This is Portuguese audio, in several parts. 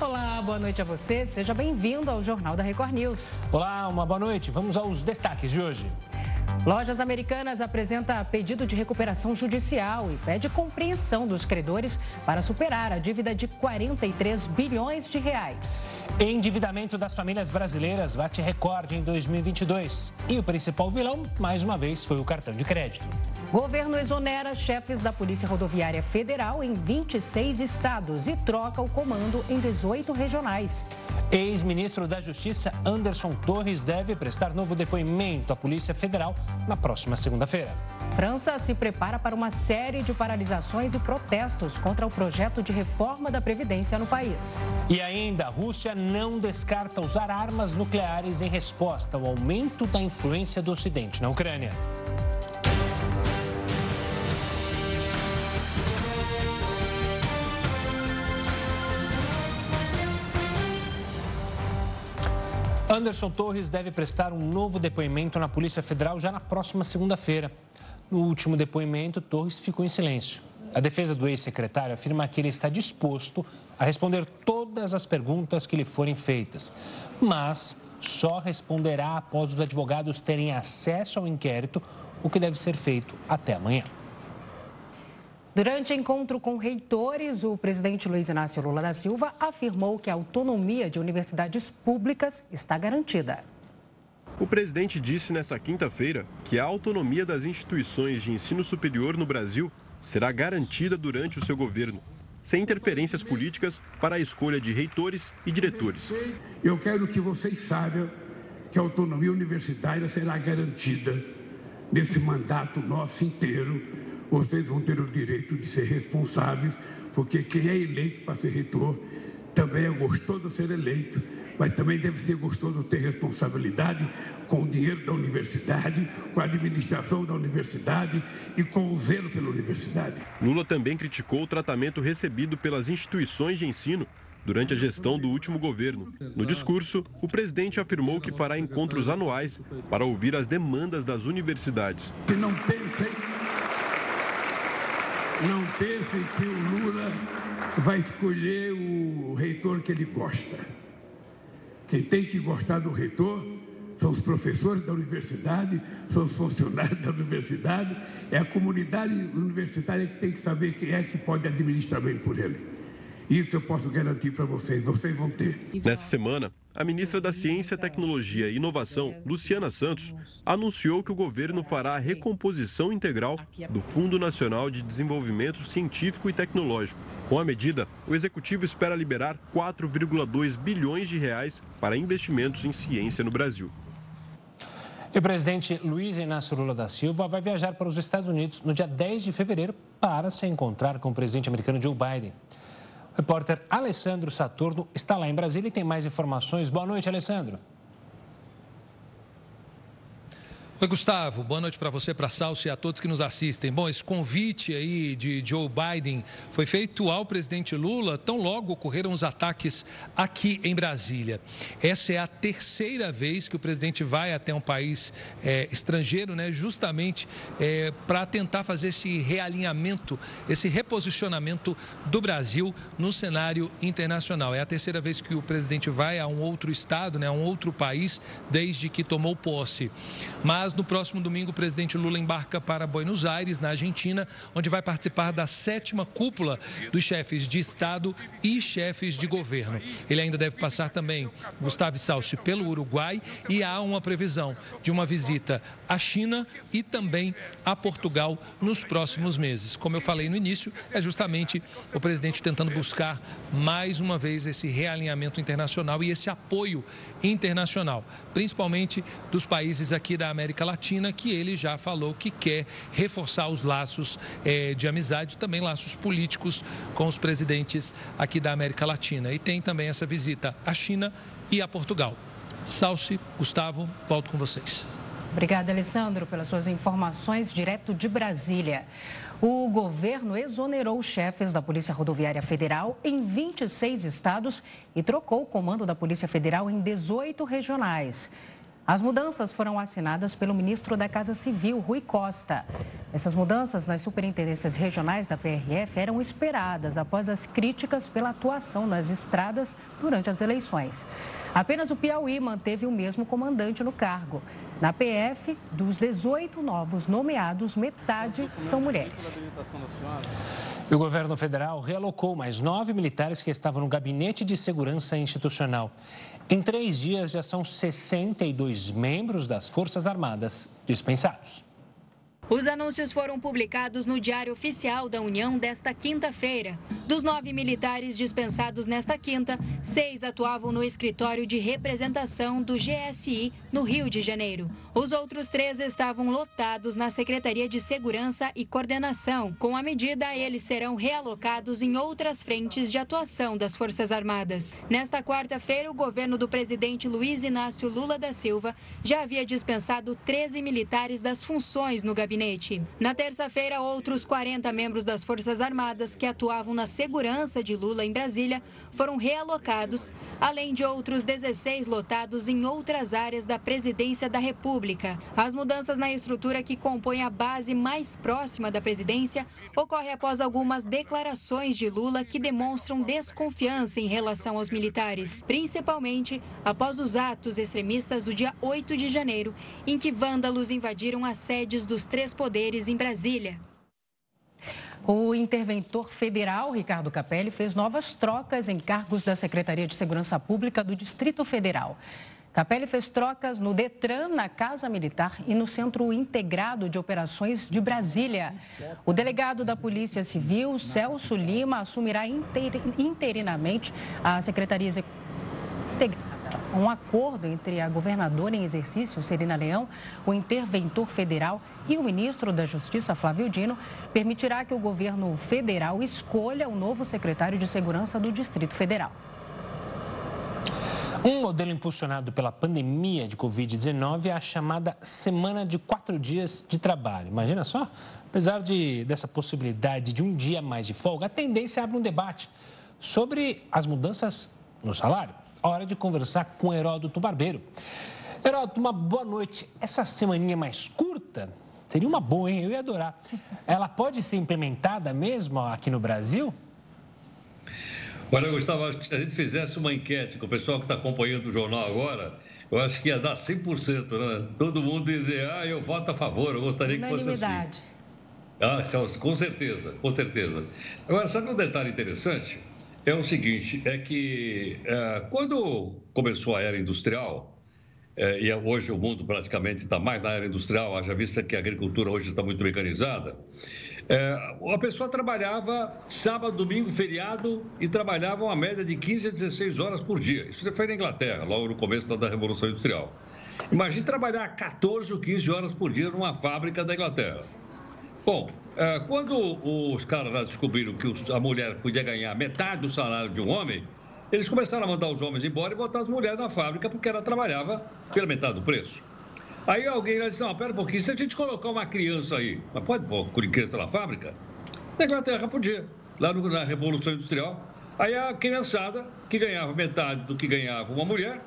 Olá, boa noite a você. Seja bem-vindo ao Jornal da Record News. Olá, uma boa noite. Vamos aos destaques de hoje. Lojas Americanas apresenta pedido de recuperação judicial e pede compreensão dos credores para superar a dívida de 43 bilhões de reais. Endividamento das famílias brasileiras bate recorde em 2022. E o principal vilão, mais uma vez, foi o cartão de crédito. Governo exonera chefes da Polícia Rodoviária Federal em 26 estados e troca o comando em 18 regionais. Ex-ministro da Justiça Anderson Torres deve prestar novo depoimento à Polícia Federal na próxima segunda-feira. França se prepara para uma série de paralisações e protestos contra o projeto de reforma da Previdência no país. E ainda, a Rússia não descarta usar armas nucleares em resposta ao aumento da influência do Ocidente na Ucrânia. Anderson Torres deve prestar um novo depoimento na Polícia Federal já na próxima segunda-feira. No último depoimento, Torres ficou em silêncio. A defesa do ex-secretário afirma que ele está disposto a responder todas as perguntas que lhe forem feitas, mas só responderá após os advogados terem acesso ao inquérito, o que deve ser feito até amanhã. Durante encontro com reitores, o presidente Luiz Inácio Lula da Silva afirmou que a autonomia de universidades públicas está garantida. O presidente disse nesta quinta-feira que a autonomia das instituições de ensino superior no Brasil será garantida durante o seu governo, sem interferências políticas para a escolha de reitores e diretores. Eu quero que vocês saibam que a autonomia universitária será garantida nesse mandato nosso inteiro vocês vão ter o direito de ser responsáveis, porque quem é eleito para ser reitor também é gostoso de ser eleito, mas também deve ser gostoso ter responsabilidade com o dinheiro da universidade, com a administração da universidade e com o zelo pela universidade. Lula também criticou o tratamento recebido pelas instituições de ensino durante a gestão do último governo. No discurso, o presidente afirmou que fará encontros anuais para ouvir as demandas das universidades. Que não pensem não pense que o Lula vai escolher o reitor que ele gosta. Quem tem que gostar do reitor são os professores da universidade, são os funcionários da universidade, é a comunidade universitária que tem que saber quem é que pode administrar bem por ele. Isso eu posso garantir para vocês, vocês vão ter. Nessa semana, a ministra da Ciência, Tecnologia e Inovação, Luciana Santos, anunciou que o governo fará a recomposição integral do Fundo Nacional de Desenvolvimento Científico e Tecnológico. Com a medida, o executivo espera liberar 4,2 bilhões de reais para investimentos em ciência no Brasil. E o presidente Luiz Inácio Lula da Silva vai viajar para os Estados Unidos no dia 10 de fevereiro para se encontrar com o presidente americano Joe Biden. Repórter Alessandro Saturno está lá em Brasília e tem mais informações. Boa noite, Alessandro. Oi, Gustavo. Boa noite para você, para Salso e a todos que nos assistem. Bom, esse convite aí de Joe Biden foi feito ao presidente Lula tão logo ocorreram os ataques aqui em Brasília. Essa é a terceira vez que o presidente vai até um país é, estrangeiro, né, justamente é, para tentar fazer esse realinhamento, esse reposicionamento do Brasil no cenário internacional. É a terceira vez que o presidente vai a um outro estado, né, a um outro país, desde que tomou posse. Mas no próximo domingo o presidente Lula embarca para Buenos Aires, na Argentina, onde vai participar da sétima cúpula dos chefes de Estado e chefes de governo. Ele ainda deve passar também, Gustavo Salsi, pelo Uruguai e há uma previsão de uma visita à China e também a Portugal nos próximos meses. Como eu falei no início, é justamente o presidente tentando buscar mais uma vez esse realinhamento internacional e esse apoio internacional, principalmente dos países aqui da América Latina, que ele já falou que quer reforçar os laços é, de amizade, também laços políticos com os presidentes aqui da América Latina. E tem também essa visita à China e a Portugal. Salce, Gustavo, volto com vocês. Obrigada, Alessandro, pelas suas informações direto de Brasília. O governo exonerou chefes da Polícia Rodoviária Federal em 26 estados e trocou o comando da Polícia Federal em 18 regionais. As mudanças foram assinadas pelo ministro da Casa Civil, Rui Costa. Essas mudanças nas superintendências regionais da PRF eram esperadas após as críticas pela atuação nas estradas durante as eleições. Apenas o Piauí manteve o mesmo comandante no cargo. Na PF, dos 18 novos nomeados, metade são mulheres. o governo federal realocou mais nove militares que estavam no Gabinete de Segurança Institucional. Em três dias, já são 62 membros das Forças Armadas dispensados. Os anúncios foram publicados no Diário Oficial da União desta quinta-feira. Dos nove militares dispensados nesta quinta, seis atuavam no escritório de representação do GSI no Rio de Janeiro. Os outros três estavam lotados na Secretaria de Segurança e Coordenação. Com a medida, eles serão realocados em outras frentes de atuação das Forças Armadas. Nesta quarta-feira, o governo do presidente Luiz Inácio Lula da Silva já havia dispensado 13 militares das funções no gabinete gabinete. Na terça-feira, outros 40 membros das Forças Armadas que atuavam na segurança de Lula em Brasília foram realocados, além de outros 16 lotados em outras áreas da presidência da República. As mudanças na estrutura que compõe a base mais próxima da presidência ocorrem após algumas declarações de Lula que demonstram desconfiança em relação aos militares, principalmente após os atos extremistas do dia 8 de janeiro, em que vândalos invadiram as sedes dos três três poderes em Brasília. O interventor federal, Ricardo Capelli, fez novas trocas em cargos da Secretaria de Segurança Pública do Distrito Federal. Capelli fez trocas no Detran, na Casa Militar e no Centro Integrado de Operações de Brasília. O delegado da Polícia Civil, Celso Lima, assumirá interinamente a Secretaria Executiva um acordo entre a governadora em exercício, Serena Leão, o interventor federal e o ministro da Justiça, Flávio Dino, permitirá que o governo federal escolha o novo secretário de Segurança do Distrito Federal. Um modelo impulsionado pela pandemia de Covid-19 é a chamada Semana de Quatro Dias de Trabalho. Imagina só, apesar de, dessa possibilidade de um dia mais de folga, a tendência abre um debate sobre as mudanças no salário. Hora de conversar com Heródoto Barbeiro. Heródoto, uma boa noite. Essa semaninha mais curta seria uma boa, hein? Eu ia adorar. Ela pode ser implementada mesmo aqui no Brasil? Olha, Gustavo, acho que se a gente fizesse uma enquete com o pessoal que está acompanhando o jornal agora, eu acho que ia dar 100%, né? Todo mundo ia dizer, ah, eu voto a favor, eu gostaria que fosse assim. Ah, com certeza, com certeza. Agora, sabe um detalhe interessante? É o seguinte, é que é, quando começou a era industrial, é, e hoje o mundo praticamente está mais na era industrial, haja vista que a agricultura hoje está muito mecanizada, é, a pessoa trabalhava sábado, domingo, feriado e trabalhava uma média de 15 a 16 horas por dia. Isso foi na Inglaterra, logo no começo da Revolução Industrial. Imagine trabalhar 14 ou 15 horas por dia numa fábrica da Inglaterra. Bom, é, quando os caras lá descobriram que a mulher podia ganhar metade do salário de um homem, eles começaram a mandar os homens embora e botar as mulheres na fábrica porque ela trabalhava pela metade do preço. Aí alguém lá disse, não, pera um pouquinho, se a gente colocar uma criança aí, mas pode pôr criança na fábrica? Na Inglaterra podia, lá na Revolução Industrial. Aí a criançada, que ganhava metade do que ganhava uma mulher,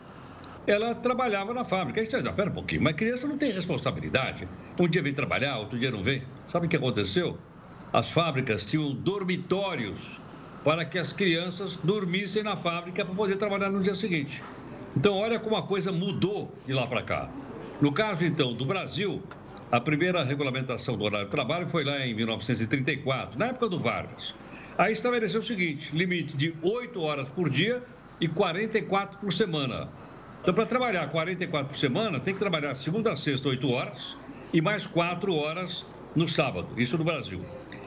ela trabalhava na fábrica. Aí você diz, pera um pouquinho, mas criança não tem responsabilidade. Um dia vem trabalhar, outro dia não vem. Sabe o que aconteceu? As fábricas tinham dormitórios para que as crianças dormissem na fábrica para poder trabalhar no dia seguinte. Então, olha como a coisa mudou de lá para cá. No caso, então, do Brasil, a primeira regulamentação do horário de trabalho foi lá em 1934, na época do Vargas. Aí estabeleceu o seguinte: limite de 8 horas por dia e 44 por semana. Então, para trabalhar 44 por semana, tem que trabalhar segunda a sexta, 8 horas, e mais 4 horas no sábado. Isso no Brasil.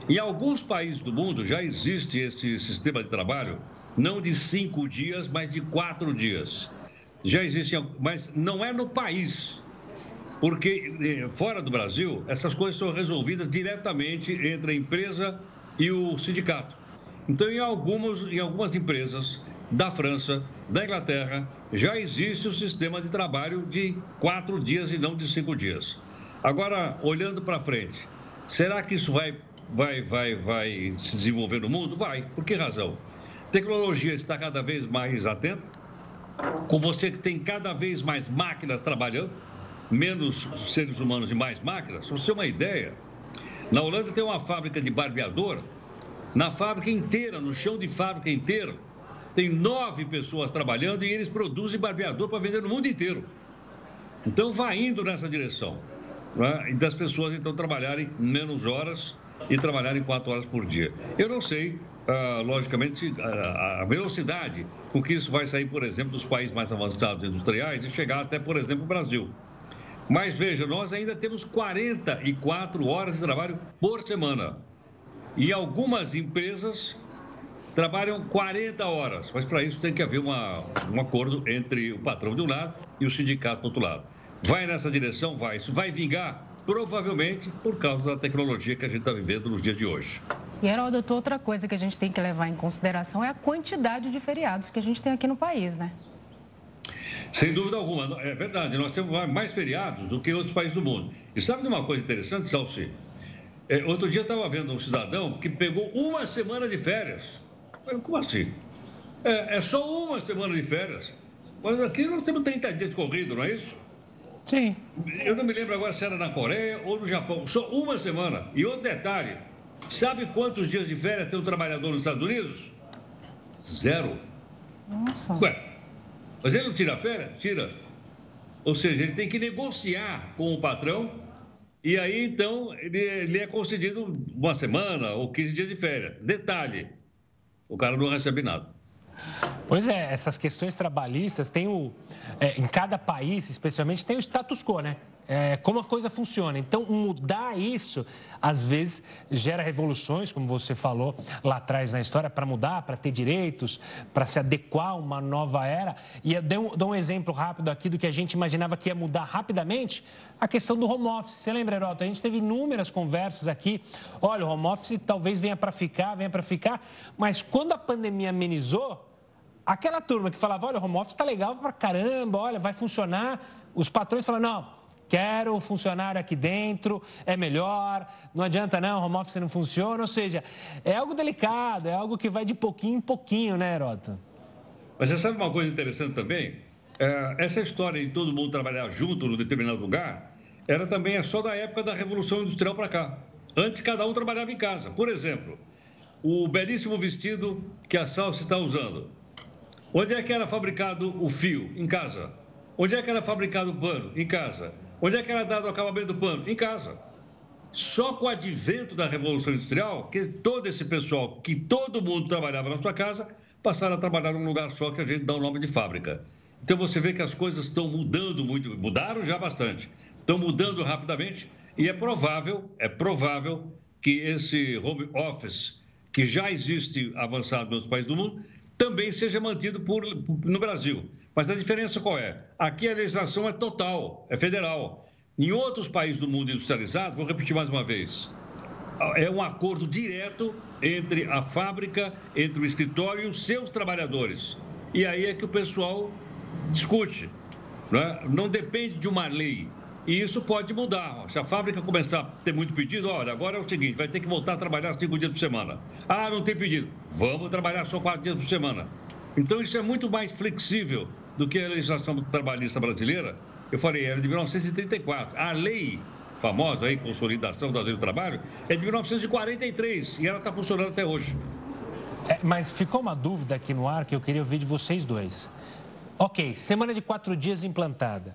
Em alguns países do mundo já existe esse sistema de trabalho, não de cinco dias, mas de quatro dias. Já existe, mas não é no país. Porque eh, fora do Brasil, essas coisas são resolvidas diretamente entre a empresa e o sindicato. Então, em, algumas, em algumas empresas, da França, da Inglaterra, já existe o sistema de trabalho de quatro dias e não de cinco dias. Agora, olhando para frente, será que isso vai, vai, vai, vai se desenvolver no mundo? Vai. Por que razão? Tecnologia está cada vez mais atenta, com você que tem cada vez mais máquinas trabalhando, menos seres humanos e mais máquinas. Para você ter uma ideia, na Holanda tem uma fábrica de barbeador, na fábrica inteira, no chão de fábrica inteira, tem nove pessoas trabalhando e eles produzem barbeador para vender no mundo inteiro. Então, vai indo nessa direção. Né? E das pessoas, então, trabalharem menos horas e trabalharem quatro horas por dia. Eu não sei, uh, logicamente, uh, a velocidade com que isso vai sair, por exemplo, dos países mais avançados industriais e chegar até, por exemplo, o Brasil. Mas veja, nós ainda temos 44 horas de trabalho por semana. E algumas empresas trabalham 40 horas, mas para isso tem que haver uma, um acordo entre o patrão de um lado e o sindicato do outro lado. Vai nessa direção? Vai. Isso vai vingar? Provavelmente por causa da tecnologia que a gente está vivendo nos dias de hoje. E, Heraldo, outra coisa que a gente tem que levar em consideração é a quantidade de feriados que a gente tem aqui no país, né? Sem dúvida alguma. É verdade, nós temos mais feriados do que outros países do mundo. E sabe de uma coisa interessante, Salsi? É, outro dia eu estava vendo um cidadão que pegou uma semana de férias. Como assim? É, é, só uma semana de férias. Mas aqui nós temos 30 dias corrido, não é isso? Sim. Eu não me lembro agora se era na Coreia ou no Japão. Só uma semana. E outro detalhe: sabe quantos dias de férias tem um trabalhador nos Estados Unidos? Zero. Nossa. Ué, mas ele não tira férias? Tira. Ou seja, ele tem que negociar com o patrão e aí, então, ele, ele é concedido uma semana ou 15 dias de férias. Detalhe, o cara não recebe nada. Pois é, essas questões trabalhistas tem o. É, em cada país, especialmente, tem o status quo, né? É, como a coisa funciona. Então, mudar isso, às vezes, gera revoluções, como você falou lá atrás na história, para mudar, para ter direitos, para se adequar a uma nova era. E eu dou, dou um exemplo rápido aqui do que a gente imaginava que ia mudar rapidamente, a questão do home office. Você lembra, Heroto? A gente teve inúmeras conversas aqui. Olha, o home office talvez venha para ficar, venha para ficar. Mas quando a pandemia amenizou, aquela turma que falava, olha, o home office está legal para caramba, olha, vai funcionar. Os patrões falaram, não, Quero o funcionário aqui dentro, é melhor, não adianta não, home office não funciona. Ou seja, é algo delicado, é algo que vai de pouquinho em pouquinho, né, Heroto? Mas você sabe uma coisa interessante também? É, essa história de todo mundo trabalhar junto num determinado lugar, era também é só da época da Revolução Industrial para cá. Antes, cada um trabalhava em casa. Por exemplo, o belíssimo vestido que a Salsa está usando. Onde é que era fabricado o fio? Em casa. Onde é que era fabricado o pano? Em casa. Onde é que era dado o acabamento do pano? Em casa. Só com o advento da Revolução Industrial, que todo esse pessoal, que todo mundo trabalhava na sua casa, passaram a trabalhar num lugar só que a gente dá o nome de fábrica. Então você vê que as coisas estão mudando muito, mudaram já bastante, estão mudando rapidamente e é provável, é provável que esse home office que já existe avançado nos países do mundo também seja mantido por, no Brasil. Mas a diferença qual é? Aqui a legislação é total, é federal. Em outros países do mundo industrializado, vou repetir mais uma vez, é um acordo direto entre a fábrica, entre o escritório e os seus trabalhadores. E aí é que o pessoal discute. Não, é? não depende de uma lei. E isso pode mudar. Se a fábrica começar a ter muito pedido, olha, agora é o seguinte, vai ter que voltar a trabalhar cinco dias por semana. Ah, não tem pedido. Vamos trabalhar só quatro dias por semana. Então isso é muito mais flexível do que a legislação trabalhista brasileira. Eu falei, era de 1934. A lei famosa aí, consolidação da lei do trabalho, é de 1943 e ela está funcionando até hoje. É, mas ficou uma dúvida aqui no ar que eu queria ouvir de vocês dois. Ok, semana de quatro dias implantada.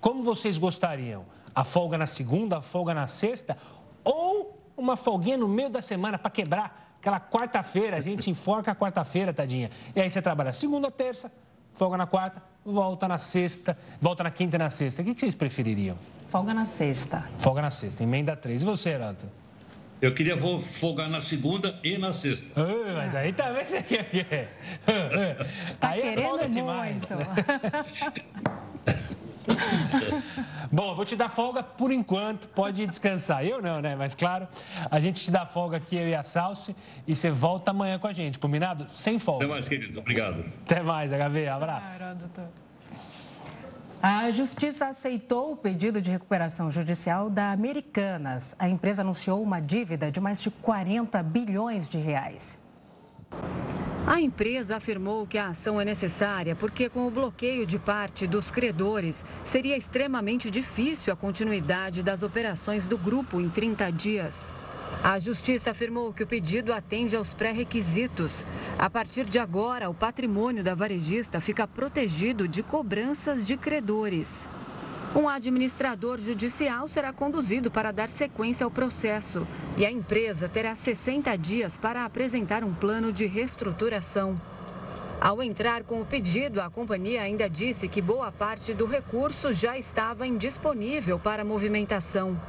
Como vocês gostariam? A folga na segunda, a folga na sexta? Ou uma folguinha no meio da semana para quebrar aquela quarta-feira? A gente enforca a quarta-feira, tadinha. E aí você trabalha segunda, terça, folga na quarta, volta na sexta, volta na quinta e na sexta. O que vocês prefeririam? Folga na sexta. Folga na sexta, emenda três. E você, Heroto? Eu queria folgar na segunda e na sexta. Uh, mas aí também você quer. Tá aí é folga demais. Bom, vou te dar folga por enquanto, pode descansar. Eu não, né? Mas claro, a gente te dá folga aqui, eu e a Salsi, e você volta amanhã com a gente, combinado? Sem folga. Até mais, querido. Obrigado. Até mais, HV. Abraço. A Justiça aceitou o pedido de recuperação judicial da Americanas. A empresa anunciou uma dívida de mais de 40 bilhões de reais. A empresa afirmou que a ação é necessária porque, com o bloqueio de parte dos credores, seria extremamente difícil a continuidade das operações do grupo em 30 dias. A Justiça afirmou que o pedido atende aos pré-requisitos. A partir de agora, o patrimônio da varejista fica protegido de cobranças de credores. Um administrador judicial será conduzido para dar sequência ao processo e a empresa terá 60 dias para apresentar um plano de reestruturação. Ao entrar com o pedido, a companhia ainda disse que boa parte do recurso já estava indisponível para movimentação.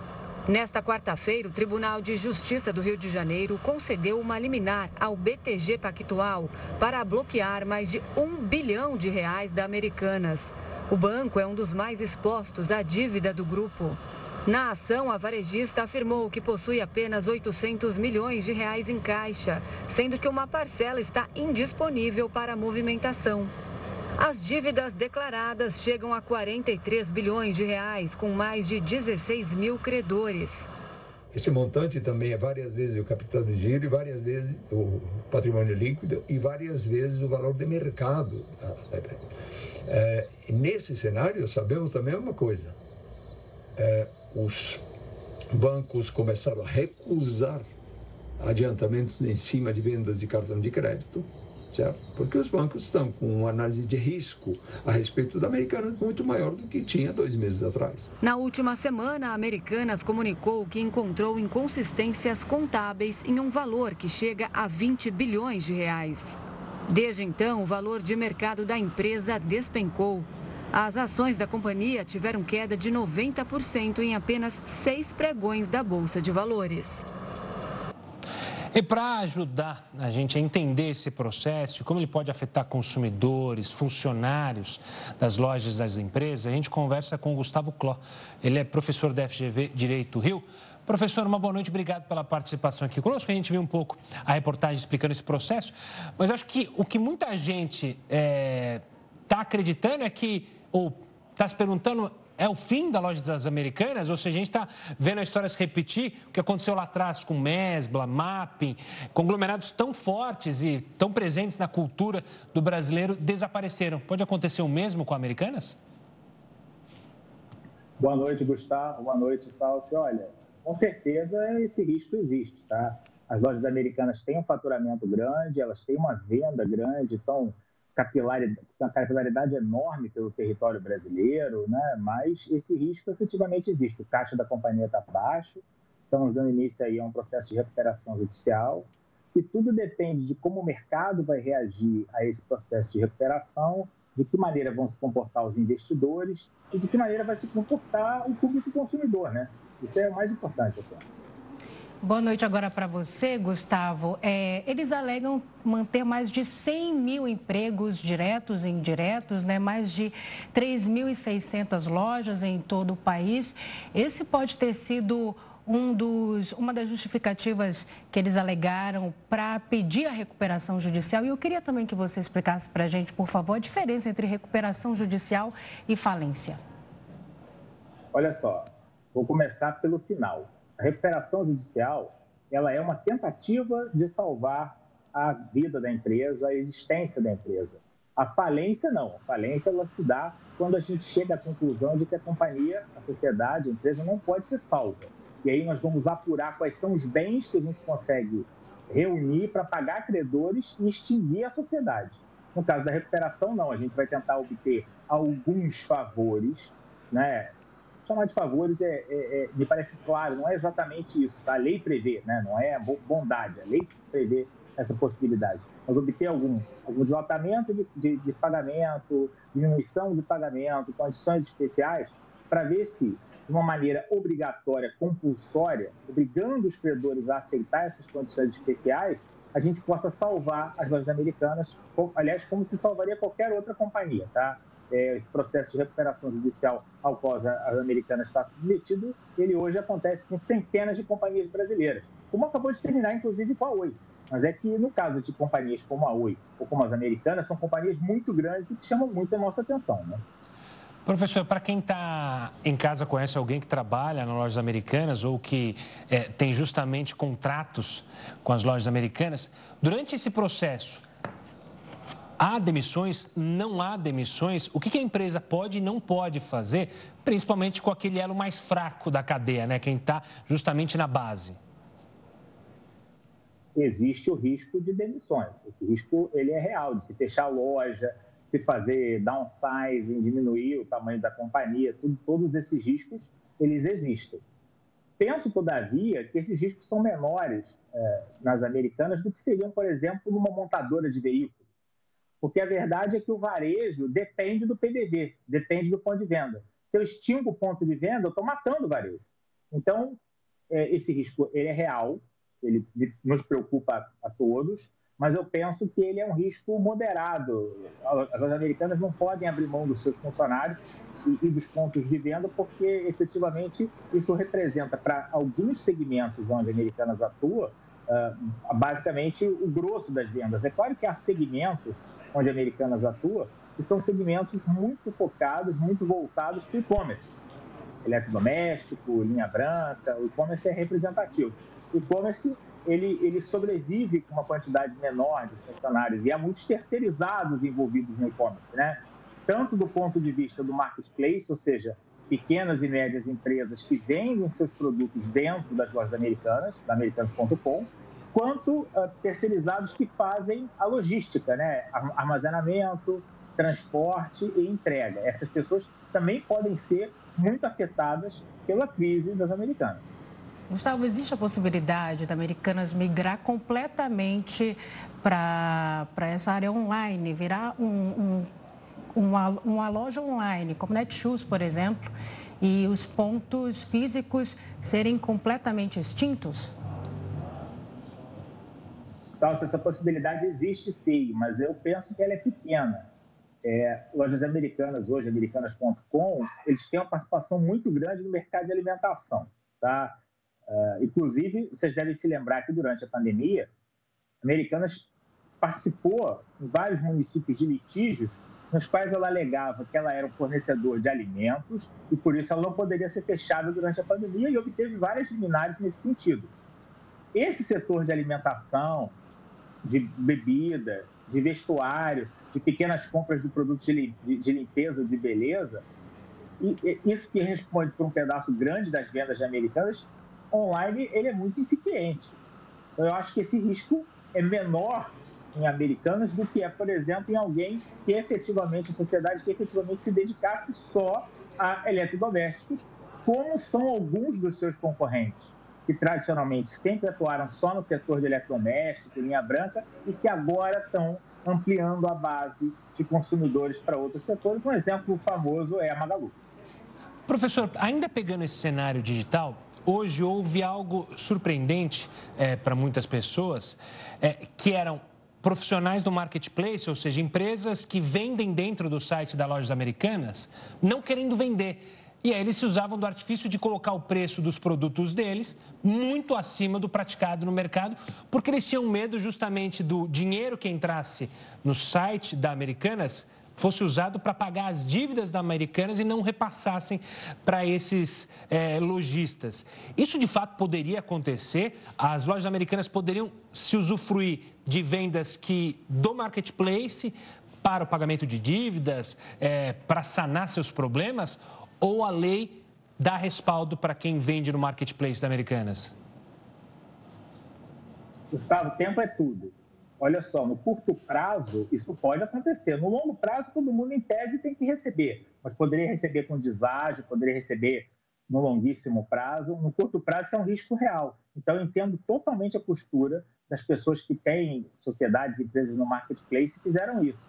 Nesta quarta-feira, o Tribunal de Justiça do Rio de Janeiro concedeu uma liminar ao BTG Pactual para bloquear mais de um bilhão de reais da Americanas. O banco é um dos mais expostos à dívida do grupo. Na ação, a varejista afirmou que possui apenas 800 milhões de reais em caixa, sendo que uma parcela está indisponível para movimentação. As dívidas declaradas chegam a 43 bilhões de reais, com mais de 16 mil credores. Esse montante também é várias vezes o capital de giro, e várias vezes o patrimônio líquido e várias vezes o valor de mercado. É, nesse cenário, sabemos também uma coisa: é, os bancos começaram a recusar adiantamentos em cima de vendas de cartão de crédito certo? Porque os bancos estão com uma análise de risco a respeito da Americanas muito maior do que tinha dois meses atrás. Na última semana, a Americanas comunicou que encontrou inconsistências contábeis em um valor que chega a 20 bilhões de reais. Desde então, o valor de mercado da empresa despencou. As ações da companhia tiveram queda de 90% em apenas seis pregões da Bolsa de Valores. E para ajudar a gente a entender esse processo como ele pode afetar consumidores, funcionários das lojas das empresas, a gente conversa com o Gustavo Cló. Ele é professor da FGV Direito Rio. Professor, uma boa noite, obrigado pela participação aqui conosco. A gente viu um pouco a reportagem explicando esse processo, mas acho que o que muita gente está é, acreditando é que, ou está se perguntando, é o fim da loja das Americanas? Ou seja, a gente está vendo a história se repetir, o que aconteceu lá atrás com Mesbla, Mapping, conglomerados tão fortes e tão presentes na cultura do brasileiro desapareceram. Pode acontecer o mesmo com Americanas? Boa noite, Gustavo. Boa noite, Salcio. Olha, com certeza esse risco existe, tá? As lojas americanas têm um faturamento grande, elas têm uma venda grande, então capilaridade, capilaridade enorme pelo território brasileiro, né? mas esse risco efetivamente existe. O caixa da companhia está baixo, estamos dando início aí a um processo de recuperação judicial e tudo depende de como o mercado vai reagir a esse processo de recuperação, de que maneira vão se comportar os investidores e de que maneira vai se comportar o público consumidor, né? Isso é o mais importante, eu Boa noite agora para você, Gustavo. É, eles alegam manter mais de 100 mil empregos diretos e indiretos, né? mais de 3.600 lojas em todo o país. Esse pode ter sido um dos, uma das justificativas que eles alegaram para pedir a recuperação judicial. E eu queria também que você explicasse para a gente, por favor, a diferença entre recuperação judicial e falência. Olha só, vou começar pelo final a recuperação judicial ela é uma tentativa de salvar a vida da empresa, a existência da empresa. A falência não. A falência ela se dá quando a gente chega à conclusão de que a companhia, a sociedade, a empresa não pode ser salva. E aí nós vamos apurar quais são os bens que a gente consegue reunir para pagar credores e extinguir a sociedade. No caso da recuperação, não. A gente vai tentar obter alguns favores, né? Chamar de favores é, é, é, me parece claro, não é exatamente isso, tá? A lei prevê, né? não é bondade, a lei prevê essa possibilidade. Mas obter algum, algum dilatamento de, de, de pagamento, diminuição de pagamento, condições especiais, para ver se, de uma maneira obrigatória, compulsória, obrigando os credores a aceitar essas condições especiais, a gente possa salvar as lojas americanas, aliás, como se salvaria qualquer outra companhia, tá? É, esse processo de recuperação judicial ao qual a americana está submetido, ele hoje acontece com centenas de companhias brasileiras, como acabou de terminar, inclusive, com a Oi. Mas é que, no caso de companhias como a Oi ou como as americanas, são companhias muito grandes e que chamam muito a nossa atenção. Né? Professor, para quem está em casa, conhece alguém que trabalha nas lojas americanas ou que é, tem justamente contratos com as lojas americanas, durante esse processo, Há demissões? Não há demissões? O que a empresa pode e não pode fazer, principalmente com aquele elo mais fraco da cadeia, né? quem está justamente na base? Existe o risco de demissões. Esse risco ele é real, de se fechar a loja, se fazer downsizing, diminuir o tamanho da companhia, tudo, todos esses riscos, eles existem. Penso, todavia, que esses riscos são menores é, nas americanas do que seriam, por exemplo, numa montadora de veículos. Porque a verdade é que o varejo depende do PDD, depende do ponto de venda. Se eu extingo o ponto de venda, eu estou matando o varejo. Então, é, esse risco ele é real, ele nos preocupa a todos, mas eu penso que ele é um risco moderado. As americanas não podem abrir mão dos seus funcionários e, dos pontos de venda, porque efetivamente isso representa para alguns segmentos onde Americanas atua, uh, basicamente o grosso das vendas. É claro que há segmentos onde Americanas atua que são segmentos muito focados, muito voltados para o e-commerce. Eletrodoméstico, linha branca, o e-commerce é representativo. O e-commerce ele, ele sobrevive com uma quantidade menor de funcionários e há muitos terceirizados envolvidos no e-commerce, né? Tanto do ponto de vista do marketplace, ou seja, pequenas e médias empresas que vendem seus produtos dentro das lojas americanas, da americanas.com, quanto uh, terceirizados que fazem a logística, né? Armazenamento, transporte e entrega. Essas pessoas também podem ser muito afetadas pela crise das americanas. Gustavo, existe a possibilidade da Americanas migrar completamente para essa área online, virar um, um, uma, uma loja online, como Netshoes, por exemplo, e os pontos físicos serem completamente extintos? Salsa, essa possibilidade existe sim, mas eu penso que ela é pequena. É, lojas americanas, hoje, americanas.com, eles têm uma participação muito grande no mercado de alimentação. Tá? Uh, inclusive, vocês devem se lembrar que durante a pandemia, Americanas participou em vários municípios de litígios nos quais ela alegava que ela era um fornecedor de alimentos e por isso ela não poderia ser fechada durante a pandemia e obteve várias liminares nesse sentido. Esse setor de alimentação, de bebida, de vestuário, de pequenas compras de produtos de limpeza ou de beleza, e isso que responde por um pedaço grande das vendas americanas, online ele é muito incipiente. Então, eu acho que esse risco é menor em americanos do que é, por exemplo, em alguém que efetivamente, a sociedade que efetivamente se dedicasse só a eletrodomésticos, como são alguns dos seus concorrentes, que tradicionalmente sempre atuaram só no setor de eletrodoméstico, linha branca, e que agora estão ampliando a base de consumidores para outros setores. Um exemplo famoso é a Magalu. Professor, ainda pegando esse cenário digital, hoje houve algo surpreendente é, para muitas pessoas, é, que eram profissionais do marketplace, ou seja, empresas que vendem dentro do site das lojas americanas, não querendo vender. E aí eles se usavam do artifício de colocar o preço dos produtos deles muito acima do praticado no mercado, porque eles tinham medo justamente do dinheiro que entrasse no site da Americanas fosse usado para pagar as dívidas da Americanas e não repassassem para esses é, lojistas. Isso de fato poderia acontecer? As lojas americanas poderiam se usufruir de vendas que do marketplace para o pagamento de dívidas, é, para sanar seus problemas? Ou a lei dá respaldo para quem vende no marketplace da Americanas? Gustavo, tempo é tudo olha só, no curto prazo isso pode acontecer. No longo prazo, todo mundo, em tese, tem que receber, mas poderia receber com deságio, poderia receber no longuíssimo prazo. No curto prazo, isso é um risco real. Então, eu entendo totalmente a postura das pessoas que têm sociedades e empresas no marketplace e fizeram. Isso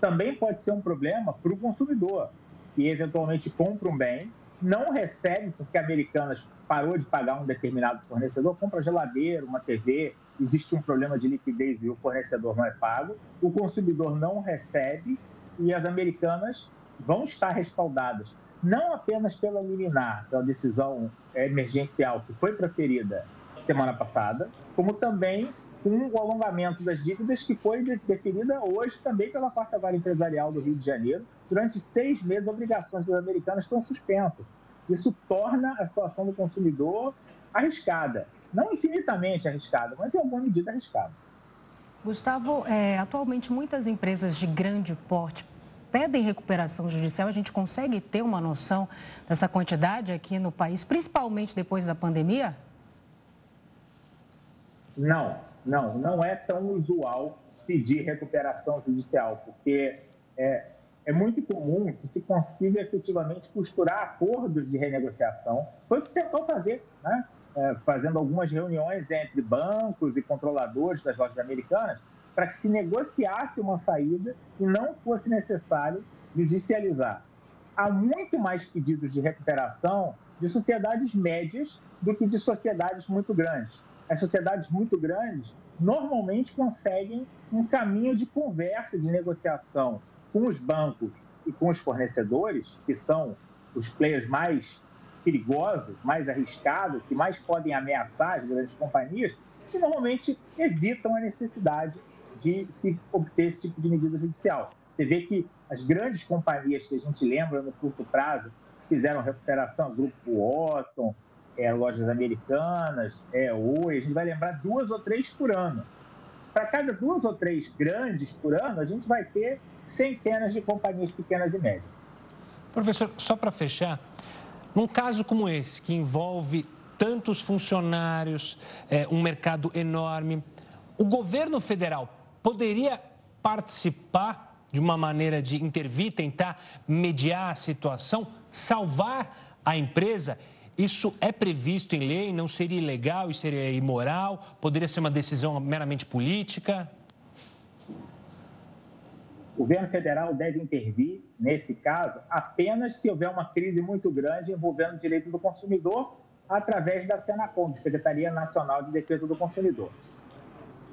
também pode ser um problema para o consumidor, que eventualmente compra um bem, não recebe porque a Americanas parou de pagar um determinado fornecedor, compra geladeira, uma TV, existe um problema de liquidez e o fornecedor não é pago, o consumidor não recebe e as americanas vão estar respaldadas. Não apenas pela liminar, pela decisão emergencial que foi proferida semana passada, como também com o alongamento das dívidas que foi definida hoje também pela quarta vara empresarial do Rio de Janeiro. Durante seis meses, obrigações das americanas estão suspensas. Isso torna a situação do consumidor arriscada. Não infinitamente arriscada, mas em alguma medida arriscada. Gustavo, é, atualmente muitas empresas de grande porte pedem recuperação judicial. A gente consegue ter uma noção dessa quantidade aqui no país, principalmente depois da pandemia? Não, não, não é tão usual pedir recuperação judicial, porque é, é muito comum que se consiga efetivamente costurar acordos de renegociação. Foi o que se tentou fazer, né? É, fazendo algumas reuniões entre bancos e controladores das lojas americanas para que se negociasse uma saída e não fosse necessário judicializar. Há muito mais pedidos de recuperação de sociedades médias do que de sociedades muito grandes. As sociedades muito grandes normalmente conseguem um caminho de conversa, de negociação com os bancos e com os fornecedores, que são os players mais perigosos, mais arriscados, que mais podem ameaçar as grandes companhias, que normalmente evitam a necessidade de se obter esse tipo de medida judicial. Você vê que as grandes companhias que a gente lembra no curto prazo fizeram recuperação, Grupo Otton, é, lojas americanas, é, Oi, a gente vai lembrar duas ou três por ano. Para cada duas ou três grandes por ano, a gente vai ter centenas de companhias pequenas e médias. Professor, só para fechar, num caso como esse, que envolve tantos funcionários, é, um mercado enorme, o governo federal poderia participar de uma maneira de intervir, tentar mediar a situação, salvar a empresa? Isso é previsto em lei? Não seria ilegal? Isso seria imoral? Poderia ser uma decisão meramente política? O governo federal deve intervir, nesse caso, apenas se houver uma crise muito grande envolvendo o direito do consumidor, através da Senacom, Secretaria Nacional de Defesa do Consumidor.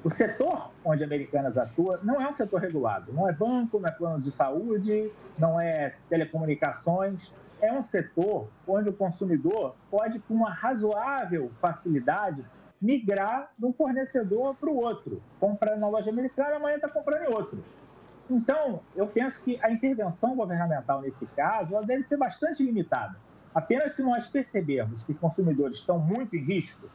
O setor onde Americanas atua não é um setor regulado, não é banco, não é plano de saúde, não é telecomunicações. É um setor onde o consumidor pode, com uma razoável facilidade, migrar de um fornecedor para o outro. Compra na loja americana, amanhã está comprando em outro. Então, eu penso que a intervenção governamental nesse caso ela deve ser bastante limitada. Apenas se nós percebermos que os consumidores estão muito em risco,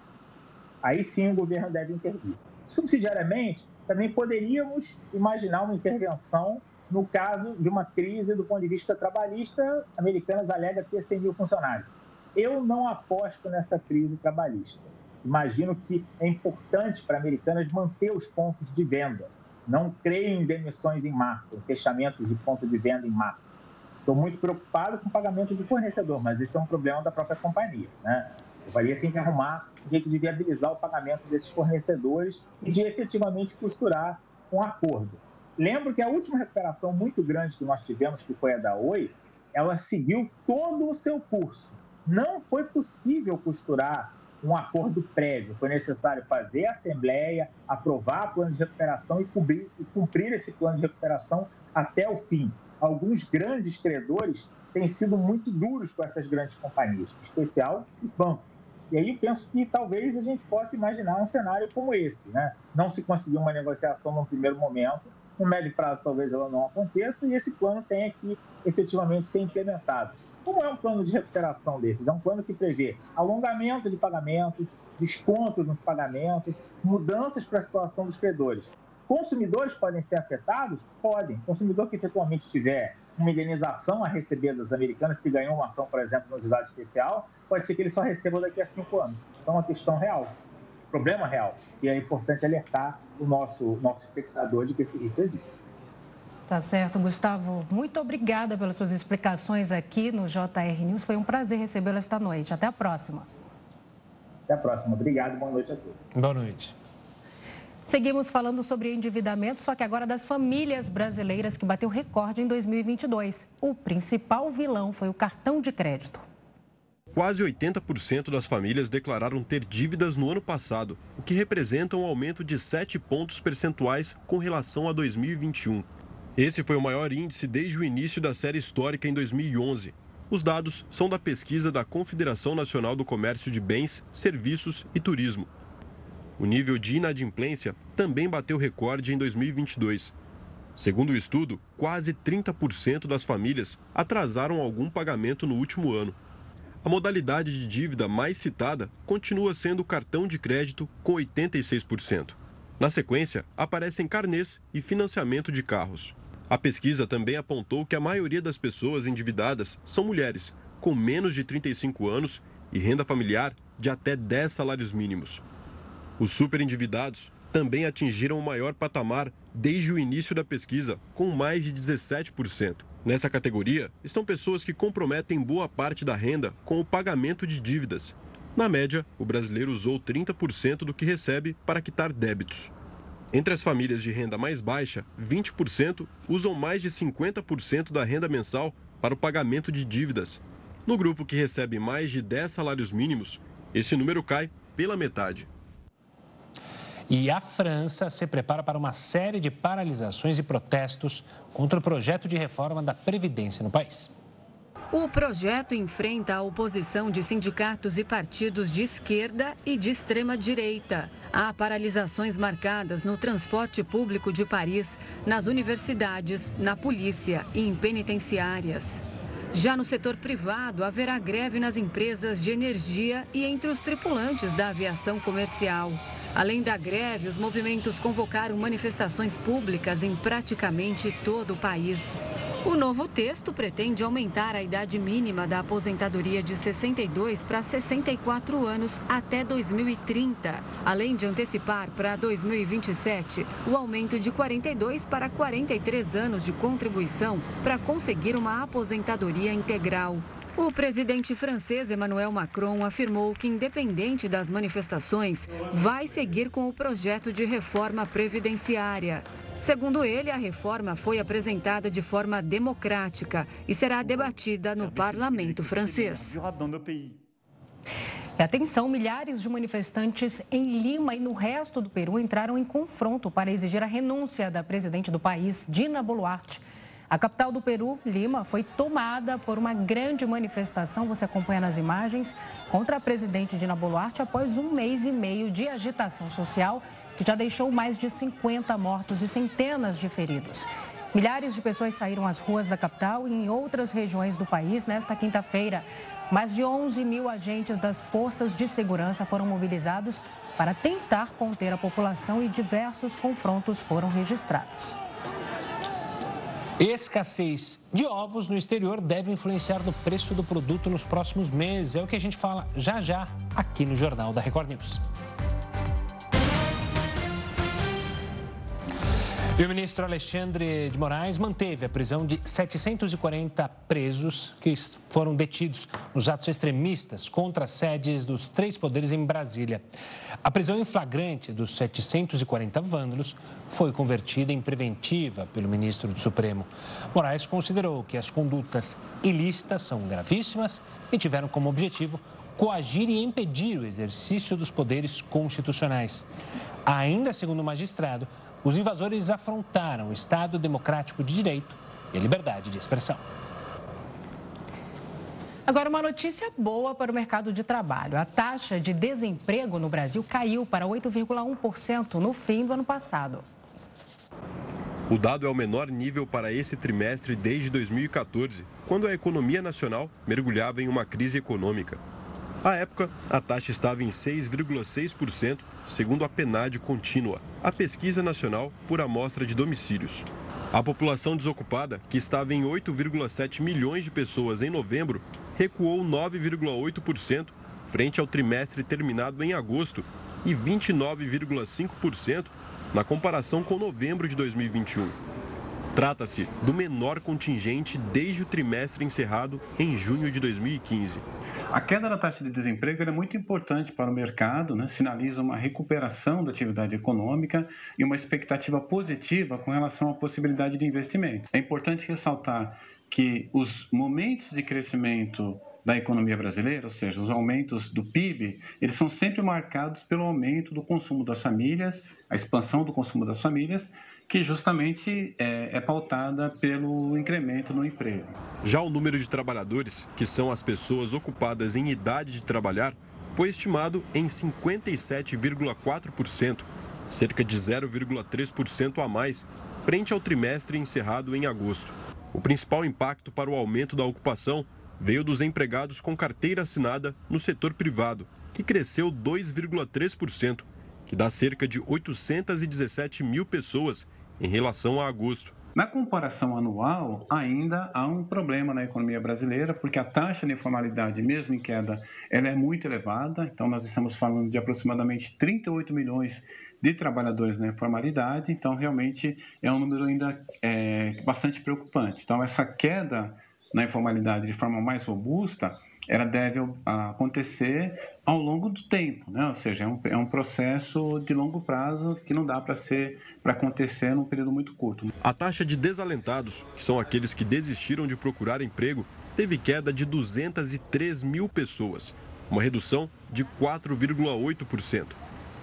aí sim o governo deve intervir. Subsidiariamente, também poderíamos imaginar uma intervenção no caso de uma crise do ponto de vista trabalhista, Americanas alega ter 100 mil funcionários. Eu não aposto nessa crise trabalhista. Imagino que é importante para Americanas manter os pontos de venda. Não creio em demissões em massa, em fechamentos de pontos de venda em massa. Estou muito preocupado com o pagamento de fornecedor, mas esse é um problema da própria companhia. Né? A companhia tem que arrumar um jeito de viabilizar o pagamento desses fornecedores e de efetivamente costurar um acordo. Lembro que a última recuperação muito grande que nós tivemos, que foi a da Oi, ela seguiu todo o seu curso. Não foi possível costurar um acordo prévio. Foi necessário fazer a assembleia, aprovar plano de recuperação e cumprir, e cumprir esse plano de recuperação até o fim. Alguns grandes credores têm sido muito duros com essas grandes companhias, em especial os bancos. E aí penso que talvez a gente possa imaginar um cenário como esse, né? Não se conseguir uma negociação num primeiro momento, no médio prazo talvez ela não aconteça e esse plano tenha que efetivamente ser implementado. Como é um plano de recuperação desses? É um plano que prevê alongamento de pagamentos, descontos nos pagamentos, mudanças para a situação dos credores. Consumidores podem ser afetados? Podem. Consumidor que efetualmente tiver uma indenização a receber das americanas, que ganhou uma ação, por exemplo, no juizado especial, pode ser que ele só receba daqui a cinco anos. Isso é uma questão real, problema real. E é importante alertar o nosso, nosso espectador de que esse risco existe. Tá certo, Gustavo. Muito obrigada pelas suas explicações aqui no JR News. Foi um prazer recebê-lo esta noite. Até a próxima. Até a próxima. Obrigado. Boa noite a todos. Boa noite. Seguimos falando sobre endividamento, só que agora das famílias brasileiras que bateu recorde em 2022. O principal vilão foi o cartão de crédito. Quase 80% das famílias declararam ter dívidas no ano passado, o que representa um aumento de 7 pontos percentuais com relação a 2021. Esse foi o maior índice desde o início da série histórica em 2011. Os dados são da pesquisa da Confederação Nacional do Comércio de Bens, Serviços e Turismo. O nível de inadimplência também bateu recorde em 2022. Segundo o estudo, quase 30% das famílias atrasaram algum pagamento no último ano. A modalidade de dívida mais citada continua sendo o cartão de crédito, com 86%. Na sequência, aparecem carnês e financiamento de carros. A pesquisa também apontou que a maioria das pessoas endividadas são mulheres, com menos de 35 anos e renda familiar de até 10 salários mínimos. Os superendividados também atingiram o maior patamar desde o início da pesquisa, com mais de 17%. Nessa categoria estão pessoas que comprometem boa parte da renda com o pagamento de dívidas. Na média, o brasileiro usou 30% do que recebe para quitar débitos. Entre as famílias de renda mais baixa, 20% usam mais de 50% da renda mensal para o pagamento de dívidas. No grupo que recebe mais de 10 salários mínimos, esse número cai pela metade. E a França se prepara para uma série de paralisações e protestos contra o projeto de reforma da Previdência no país. O projeto enfrenta a oposição de sindicatos e partidos de esquerda e de extrema direita. Há paralisações marcadas no transporte público de Paris, nas universidades, na polícia e em penitenciárias. Já no setor privado, haverá greve nas empresas de energia e entre os tripulantes da aviação comercial. Além da greve, os movimentos convocaram manifestações públicas em praticamente todo o país. O novo texto pretende aumentar a idade mínima da aposentadoria de 62 para 64 anos até 2030, além de antecipar para 2027 o aumento de 42 para 43 anos de contribuição para conseguir uma aposentadoria integral. O presidente francês Emmanuel Macron afirmou que, independente das manifestações, vai seguir com o projeto de reforma previdenciária. Segundo ele, a reforma foi apresentada de forma democrática e será debatida no parlamento francês. E atenção, milhares de manifestantes em Lima e no resto do Peru entraram em confronto para exigir a renúncia da presidente do país, Dina Boluarte. A capital do Peru, Lima, foi tomada por uma grande manifestação, você acompanha nas imagens, contra a presidente Dina Boluarte após um mês e meio de agitação social que já deixou mais de 50 mortos e centenas de feridos. Milhares de pessoas saíram às ruas da capital e em outras regiões do país nesta quinta-feira. Mais de 11 mil agentes das forças de segurança foram mobilizados para tentar conter a população e diversos confrontos foram registrados. Escassez de ovos no exterior deve influenciar no preço do produto nos próximos meses. É o que a gente fala já já aqui no Jornal da Record News. E o ministro Alexandre de Moraes manteve a prisão de 740 presos que foram detidos nos atos extremistas contra as sedes dos três poderes em Brasília. A prisão em flagrante dos 740 vândalos foi convertida em preventiva pelo ministro do Supremo. Moraes considerou que as condutas ilícitas são gravíssimas e tiveram como objetivo coagir e impedir o exercício dos poderes constitucionais. Ainda segundo o magistrado, os invasores afrontaram o Estado democrático de direito e a liberdade de expressão. Agora, uma notícia boa para o mercado de trabalho. A taxa de desemprego no Brasil caiu para 8,1% no fim do ano passado. O dado é o menor nível para esse trimestre desde 2014, quando a economia nacional mergulhava em uma crise econômica. À época, a taxa estava em 6,6%, segundo a PNAD contínua, a Pesquisa Nacional por Amostra de Domicílios. A população desocupada, que estava em 8,7 milhões de pessoas em novembro, recuou 9,8% frente ao trimestre terminado em agosto e 29,5% na comparação com novembro de 2021. Trata-se do menor contingente desde o trimestre encerrado em junho de 2015. A queda da taxa de desemprego é muito importante para o mercado, né? sinaliza uma recuperação da atividade econômica e uma expectativa positiva com relação à possibilidade de investimento. É importante ressaltar que os momentos de crescimento da economia brasileira, ou seja, os aumentos do PIB, eles são sempre marcados pelo aumento do consumo das famílias, a expansão do consumo das famílias que justamente é, é, pautada pelo incremento no emprego. Já o número de trabalhadores, que são as pessoas ocupadas em idade de trabalhar, foi estimado em 57,4%, cerca de 0,3% a mais, frente ao trimestre encerrado em agosto. O principal impacto para o aumento da ocupação veio dos empregados com carteira assinada no setor privado, que cresceu 2,3%, que dá cerca de 817 mil pessoas em relação a agosto. Na comparação anual, ainda há um problema na economia brasileira, porque a taxa de informalidade, mesmo em queda, ela é muito elevada. Então, nós estamos falando de aproximadamente 38 milhões de trabalhadores na informalidade. Então, realmente, é um número ainda é, bastante preocupante. Então, essa queda na informalidade de forma mais robusta, ela deve acontecer ao longo do tempo, né? ou seja, é um, é um processo de longo prazo que não dá para ser para acontecer num período muito curto. A taxa de desalentados, que são aqueles que desistiram de procurar emprego, teve queda de 203 mil pessoas, uma redução de 4,8%.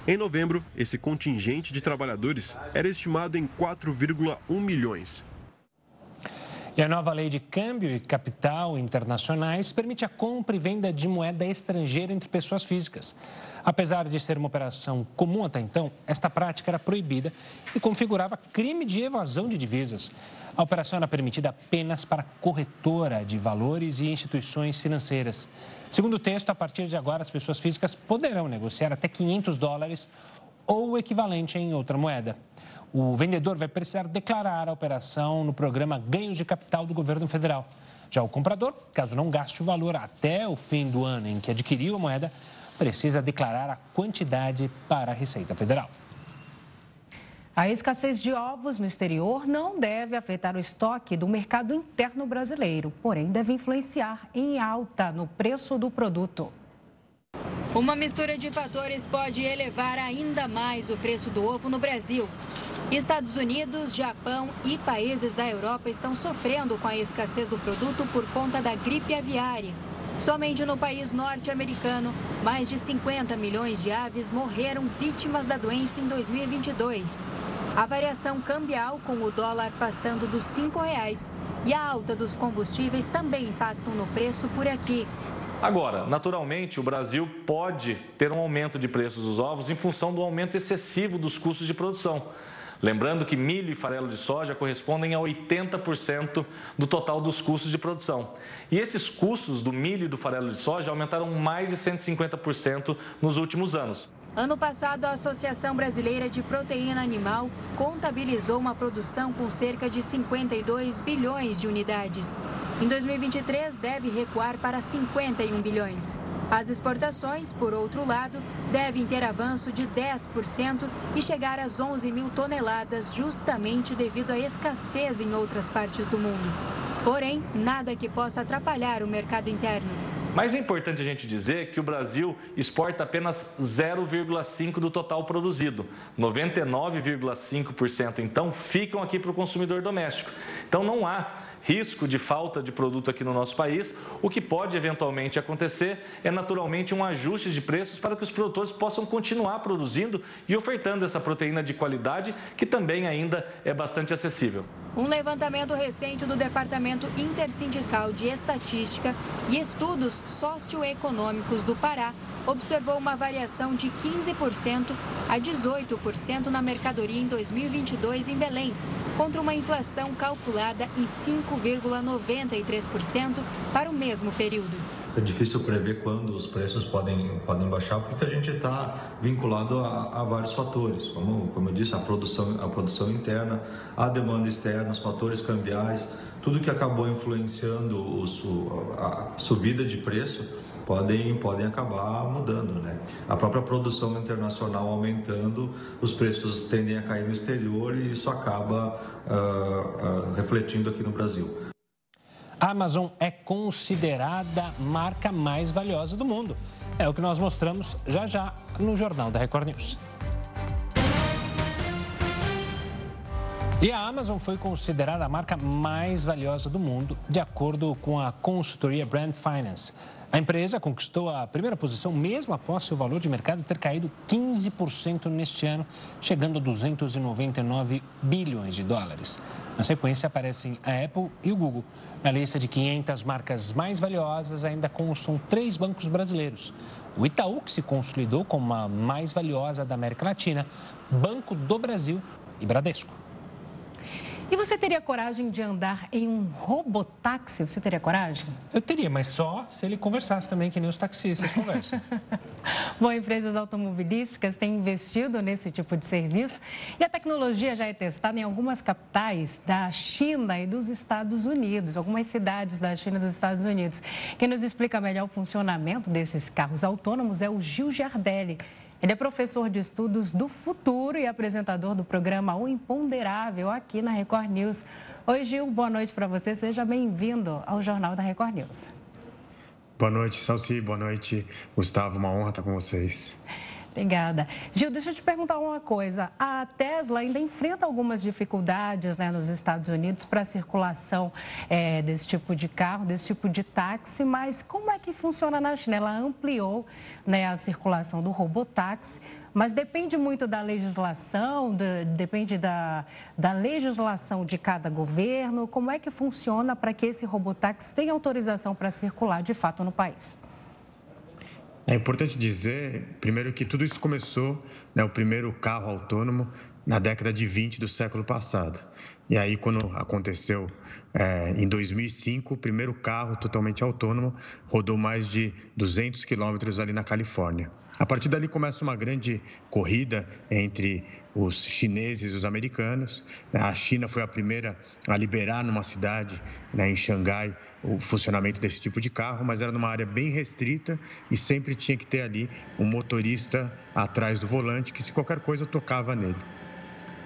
Em novembro, esse contingente de trabalhadores era estimado em 4,1 milhões. E a nova lei de câmbio e capital internacionais permite a compra e venda de moeda estrangeira entre pessoas físicas. Apesar de ser uma operação comum até então, esta prática era proibida e configurava crime de evasão de divisas. A operação era permitida apenas para corretora de valores e instituições financeiras. Segundo o texto, a partir de agora, as pessoas físicas poderão negociar até 500 dólares ou o equivalente em outra moeda o vendedor vai precisar declarar a operação no programa Ganhos de Capital do governo federal. Já o comprador, caso não gaste o valor até o fim do ano em que adquiriu a moeda, precisa declarar a quantidade para a Receita Federal. A escassez de ovos no exterior não deve afetar o estoque do mercado interno brasileiro, porém deve influenciar em alta no preço do produto. Uma mistura de fatores pode elevar ainda mais o preço do ovo no Brasil. Estados Unidos, Japão e países da Europa estão sofrendo com a escassez do produto por conta da gripe aviária. Somente no país norte-americano, mais de 50 milhões de aves morreram vítimas da doença em 2022. A variação cambial, com o dólar passando dos R$ 5,00 e a alta dos combustíveis também impactam no preço por aqui. Agora, naturalmente, o Brasil pode ter um aumento de preços dos ovos em função do aumento excessivo dos custos de produção. Lembrando que milho e farelo de soja correspondem a 80% do total dos custos de produção. E esses custos do milho e do farelo de soja aumentaram mais de 150% nos últimos anos. Ano passado, a Associação Brasileira de Proteína Animal contabilizou uma produção com cerca de 52 bilhões de unidades. Em 2023, deve recuar para 51 bilhões. As exportações, por outro lado, devem ter avanço de 10% e chegar às 11 mil toneladas, justamente devido à escassez em outras partes do mundo. Porém, nada que possa atrapalhar o mercado interno. Mas é importante a gente dizer que o Brasil exporta apenas 0,5% do total produzido. 99,5% então ficam aqui para o consumidor doméstico. Então não há risco de falta de produto aqui no nosso país. O que pode eventualmente acontecer é naturalmente um ajuste de preços para que os produtores possam continuar produzindo e ofertando essa proteína de qualidade que também ainda é bastante acessível. Um levantamento recente do Departamento Intersindical de Estatística e Estudos Socioeconômicos do Pará observou uma variação de 15% a 18% na mercadoria em 2022 em Belém, contra uma inflação calculada em 5,93% para o mesmo período. É difícil prever quando os preços podem, podem baixar, porque a gente está vinculado a, a, vários fatores, como, como eu disse, a produção, a produção interna, a demanda externa, os fatores cambiais, tudo que acabou influenciando a subida de preço podem, podem acabar mudando. Né? A própria produção internacional aumentando, os preços tendem a cair no exterior e isso acaba uh, uh, refletindo aqui no Brasil. A Amazon é considerada a marca mais valiosa do mundo. É o que nós mostramos já já no Jornal da Record News. E a Amazon foi considerada a marca mais valiosa do mundo, de acordo com a consultoria Brand Finance. A empresa conquistou a primeira posição mesmo após seu valor de mercado ter caído 15% neste ano, chegando a 299 bilhões de dólares. Na sequência aparecem a Apple e o Google. Na lista de 500 marcas mais valiosas ainda constam três bancos brasileiros. O Itaú, que se consolidou como a mais valiosa da América Latina, Banco do Brasil e Bradesco. E você teria coragem de andar em um robotáxi? Você teria coragem? Eu teria, mas só se ele conversasse também, que nem os taxistas conversam. Bom, empresas automobilísticas têm investido nesse tipo de serviço e a tecnologia já é testada em algumas capitais da China e dos Estados Unidos, algumas cidades da China e dos Estados Unidos. Quem nos explica melhor o funcionamento desses carros autônomos é o Gil Giardelli. Ele é professor de estudos do futuro e apresentador do programa O Imponderável aqui na Record News. Oi, Gil, boa noite para você. Seja bem-vindo ao Jornal da Record News. Boa noite, Salsi. Boa noite, Gustavo. Uma honra estar com vocês. Obrigada. Gil, deixa eu te perguntar uma coisa. A Tesla ainda enfrenta algumas dificuldades né, nos Estados Unidos para a circulação é, desse tipo de carro, desse tipo de táxi, mas como é que funciona na China? Ela ampliou né, a circulação do robotáxi, mas depende muito da legislação, de, depende da, da legislação de cada governo. Como é que funciona para que esse robotáxi tenha autorização para circular de fato no país? É importante dizer, primeiro, que tudo isso começou, né, o primeiro carro autônomo, na década de 20 do século passado. E aí, quando aconteceu é, em 2005, o primeiro carro totalmente autônomo rodou mais de 200 quilômetros ali na Califórnia. A partir dali começa uma grande corrida entre os chineses e os americanos. A China foi a primeira a liberar numa cidade, né, em Xangai, o funcionamento desse tipo de carro, mas era numa área bem restrita e sempre tinha que ter ali um motorista atrás do volante que, se qualquer coisa, tocava nele.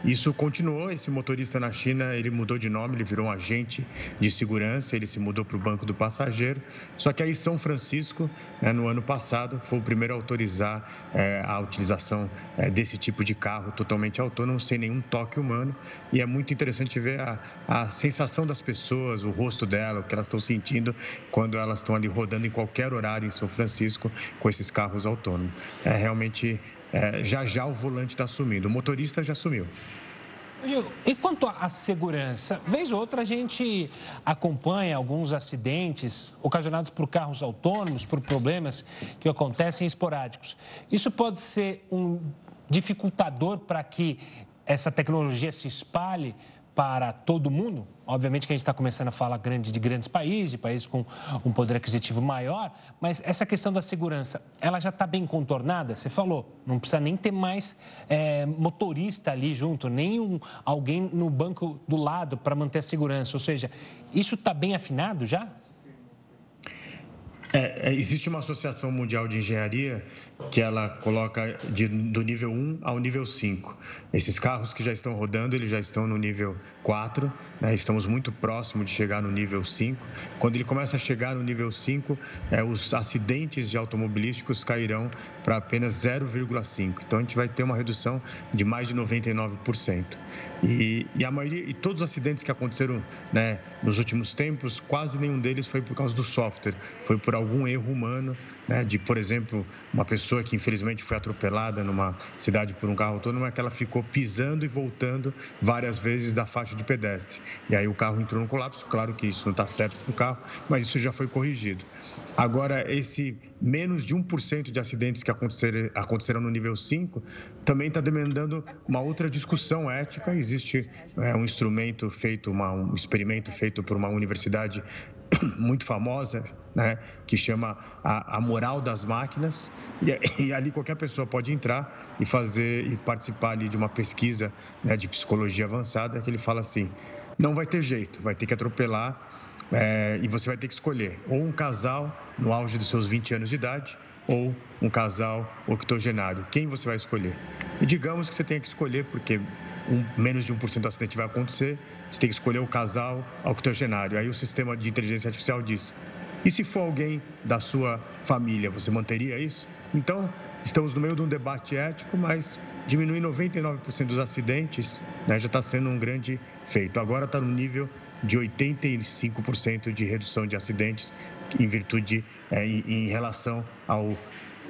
Isso continuou, esse motorista na China, ele mudou de nome, ele virou um agente de segurança, ele se mudou para o banco do passageiro. Só que aí São Francisco, né, no ano passado, foi o primeiro a autorizar é, a utilização é, desse tipo de carro totalmente autônomo, sem nenhum toque humano. E é muito interessante ver a, a sensação das pessoas, o rosto dela, o que elas estão sentindo quando elas estão ali rodando em qualquer horário em São Francisco com esses carros autônomos. É realmente é, já já o volante está sumindo, o motorista já sumiu. E quanto à segurança? Vez ou outra a gente acompanha alguns acidentes ocasionados por carros autônomos, por problemas que acontecem esporádicos. Isso pode ser um dificultador para que essa tecnologia se espalhe para todo mundo. Obviamente que a gente está começando a falar grande, de grandes países, de países com um poder aquisitivo maior, mas essa questão da segurança, ela já está bem contornada? Você falou, não precisa nem ter mais é, motorista ali junto, nem um, alguém no banco do lado para manter a segurança. Ou seja, isso está bem afinado já? É, é, existe uma associação mundial de engenharia que ela coloca de, do nível 1 ao nível 5. Esses carros que já estão rodando, eles já estão no nível 4, né? estamos muito próximo de chegar no nível 5. Quando ele começa a chegar no nível 5, é, os acidentes de automobilísticos cairão para apenas 0,5. Então a gente vai ter uma redução de mais de 99%. E, e a maioria, e todos os acidentes que aconteceram né, nos últimos tempos, quase nenhum deles foi por causa do software, foi por algum erro humano né, de, por exemplo, uma pessoa que infelizmente foi atropelada numa cidade por um carro autônomo, é que ela ficou pisando e voltando várias vezes da faixa de pedestre. E aí o carro entrou no colapso. Claro que isso não está certo para o carro, mas isso já foi corrigido. Agora, esse menos de 1% de acidentes que aconteceram, aconteceram no nível 5 também está demandando uma outra discussão ética. Existe é, um instrumento feito, uma, um experimento feito por uma universidade muito famosa, né, que chama a, a moral das máquinas, e, e, ali qualquer pessoa pode entrar e fazer e participar ali de uma pesquisa né, de psicologia avançada que ele fala assim: não vai ter jeito, vai ter que atropelar é, e você vai ter que escolher ou um casal no auge dos seus 20 anos de idade ou um casal octogenário. Quem você vai escolher? E digamos que você tenha que escolher, porque um, menos de 1% do acidente vai acontecer, você tem que escolher o casal octogenário. Aí o sistema de inteligência artificial diz: e se for alguém da sua família, você manteria isso? Então, estamos no meio de um debate ético, mas diminuir 99% dos acidentes né, já está sendo um grande feito. Agora está no nível de 85% de redução de acidentes em virtude, é, em, em, relação ao,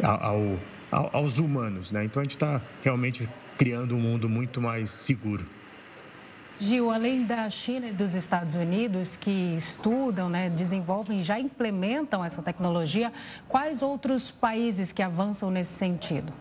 ao, ao, aos humanos. Né? Então, a gente está realmente criando um mundo muito mais seguro. Gil, além da China e dos Estados Unidos que estudam, né, desenvolvem, já implementam essa tecnologia, quais outros países que avançam nesse sentido?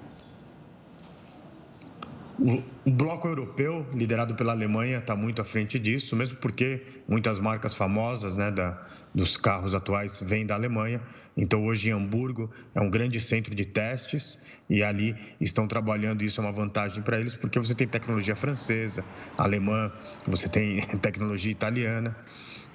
O, bloco europeu, liderado pela Alemanha, está muito à frente disso, mesmo porque muitas marcas famosas né, da, dos carros atuais vêm da Alemanha. Então, hoje em Hamburgo é um grande centro de testes e ali estão trabalhando. Isso é uma vantagem para eles, porque você tem tecnologia francesa, alemã, você tem tecnologia italiana.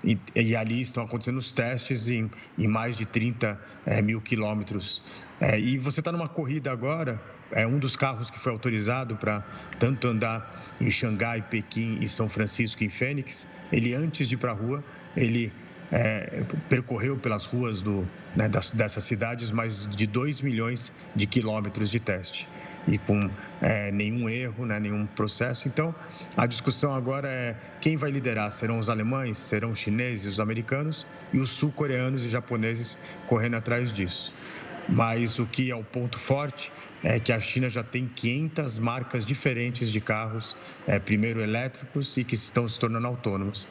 E, e ali estão acontecendo os testes em, em mais de 30 é, mil quilômetros. É, e você está numa corrida agora, é um dos carros que foi autorizado para tanto andar em Xangai, Pequim e São Francisco em Fênix. Ele, antes de ir para a rua, ele é, percorreu pelas ruas do, né, das, dessas cidades mais de 2 milhões de quilômetros de teste e com é, nenhum erro, né, nenhum processo. Então, a discussão agora é quem vai liderar? Serão os alemães, serão os chineses, os americanos e os sul-coreanos e japoneses correndo atrás disso. Mas o que é o ponto forte é que a China já tem 500 marcas diferentes de carros, é, primeiro elétricos e que estão se tornando autônomos.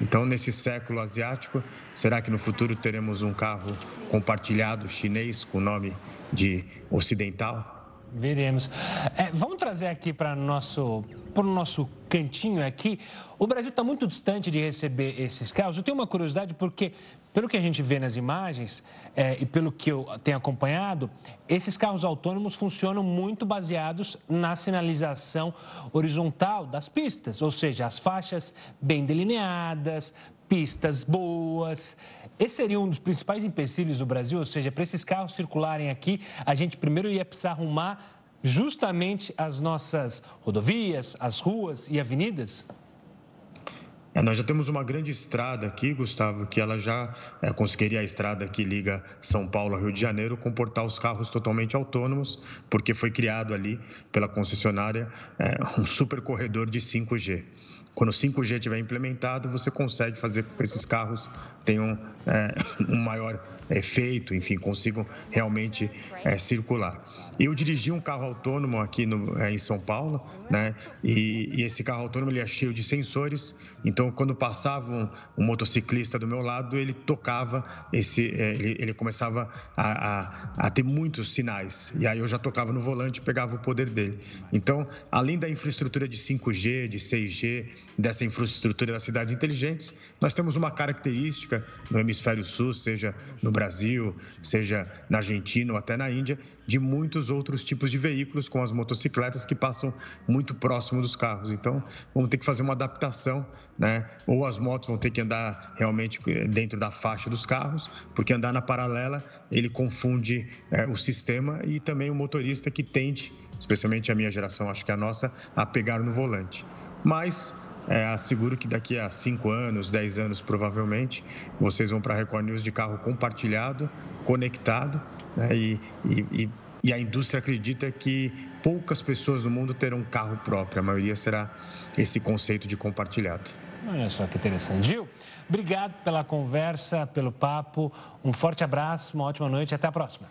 Então, nesse século asiático, será que no futuro teremos um carro compartilhado chinês com o nome de ocidental? Veremos. É, vamos trazer aqui para o nosso, nosso cantinho aqui. O Brasil está muito distante de receber esses carros. Eu tenho uma curiosidade porque, pelo que a gente vê nas imagens é, e pelo que eu tenho acompanhado, esses carros autônomos funcionam muito baseados na sinalização horizontal das pistas, ou seja, as faixas bem delineadas, pistas boas. Esse seria um dos principais empecilhos do Brasil, ou seja, para esses carros circularem aqui, a gente primeiro ia precisar arrumar justamente as nossas rodovias, as ruas e avenidas? É, nós já temos uma grande estrada aqui, Gustavo, que ela já é, conseguiria a estrada que liga São Paulo ao Rio de Janeiro comportar os carros totalmente autônomos, porque foi criado ali pela concessionária é, um super corredor de 5G. Quando o 5G estiver implementado, você consegue fazer com que esses carros tenham é, um maior efeito, enfim, consigam realmente é, circular. Eu dirigi um carro autônomo aqui no, é, em São Paulo, né? E, e, esse carro autônomo ele é cheio de sensores. Então, quando passava um, um motociclista do meu lado, ele tocava esse, é, ele, ele, começava a, a, a, ter muitos sinais. E aí eu já tocava no volante, e pegava o poder dele. Então, além da infraestrutura de 5G, de 6G, dessa infraestrutura das cidades inteligentes, nós temos uma característica no hemisfério sul, seja no Brasil, seja na Argentina ou até na Índia, de muitos outros tipos de veículos, com as motocicletas que passam muito próximo dos carros. Então, vamos ter que fazer uma adaptação, né? Ou as motos vão ter que andar realmente dentro da faixa dos carros, porque andar na paralela ele confunde é, o sistema e também o motorista que tende, especialmente a minha geração, acho que a nossa, a pegar no volante. Mas é, asseguro que daqui a 5 anos, 10 anos provavelmente, vocês vão para a Record News de carro compartilhado, conectado, né? e, e, e, a indústria acredita que poucas pessoas no mundo terão carro próprio, a maioria será esse conceito de compartilhado. Olha só que interessante. Gil, obrigado pela conversa, pelo papo, um forte abraço, uma ótima noite e até a próxima.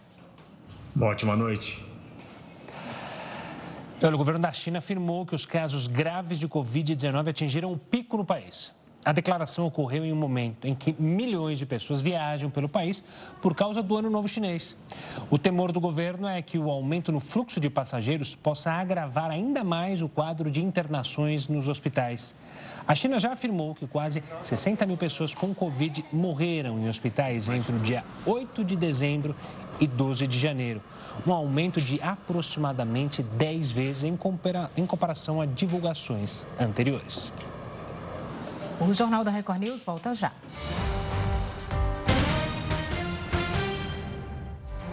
Uma ótima noite. O governo da China afirmou que os casos graves de Covid-19 atingiram um pico no país. A declaração ocorreu em um momento em que milhões de pessoas viajam pelo país por causa do Ano Novo Chinês. O temor do governo é que o aumento no fluxo de passageiros possa agravar ainda mais o quadro de internações nos hospitais. A China já afirmou que quase 60 mil pessoas com Covid morreram em hospitais entre o dia 8 de dezembro e 12 de janeiro um aumento de aproximadamente 10 vezes em, compara em comparação a divulgações anteriores. O Jornal da Record News volta já.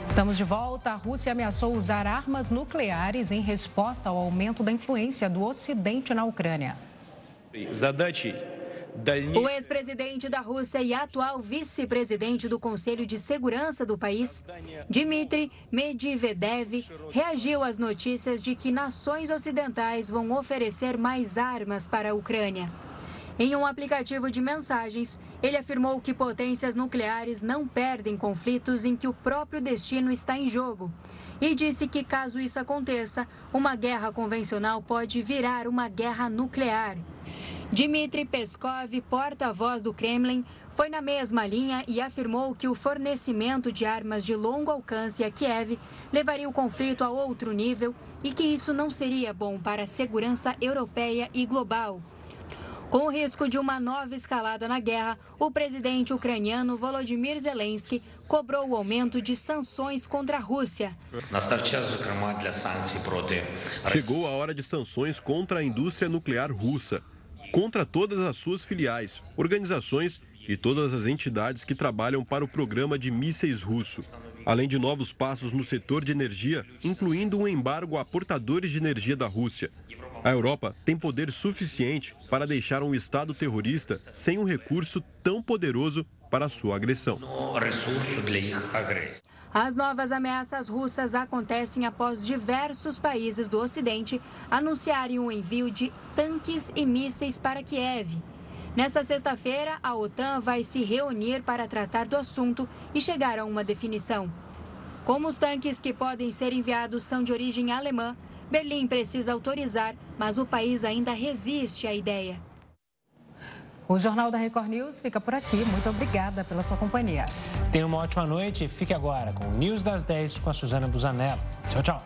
Estamos de volta. A Rússia ameaçou usar armas nucleares em resposta ao aumento da influência do Ocidente na Ucrânia. O ex-presidente da Rússia e atual vice-presidente do Conselho de Segurança do país, Dmitry Medvedev, reagiu às notícias de que nações ocidentais vão oferecer mais armas para a Ucrânia. Em um aplicativo de mensagens, ele afirmou que potências nucleares não perdem conflitos em que o próprio destino está em jogo. E disse que, caso isso aconteça, uma guerra convencional pode virar uma guerra nuclear Dmitry Peskov, porta-voz do Kremlin, foi na mesma linha e afirmou que o fornecimento de armas de longo alcance a Kiev levaria o conflito a outro nível e que isso não seria bom para a segurança europeia e global. Com o risco de uma nova escalada na guerra, o presidente ucraniano Volodymyr Zelensky cobrou o aumento de sanções contra a Rússia. Chegou a hora de sanções contra a indústria nuclear russa contra todas as suas filiais, organizações e todas as entidades que trabalham para o programa de mísseis russo. Além de novos passos no setor de energia, incluindo um embargo a portadores de energia da Rússia. A Europa tem poder suficiente para deixar um Estado terrorista sem um recurso tão poderoso para sua agressão. As novas ameaças russas acontecem após diversos países do Ocidente anunciarem o envio de tanques e mísseis para Kiev. Nesta sexta-feira, a OTAN vai se reunir para tratar do assunto e chegar a uma definição. Como os tanques que podem ser enviados são de origem alemã, Berlim precisa autorizar, mas o país ainda resiste à ideia. O Jornal da Record News fica por aqui. Muito obrigada pela sua companhia. Tenha uma ótima noite. Fique agora com o News das 10 com a Suzana Busanello. Tchau, tchau.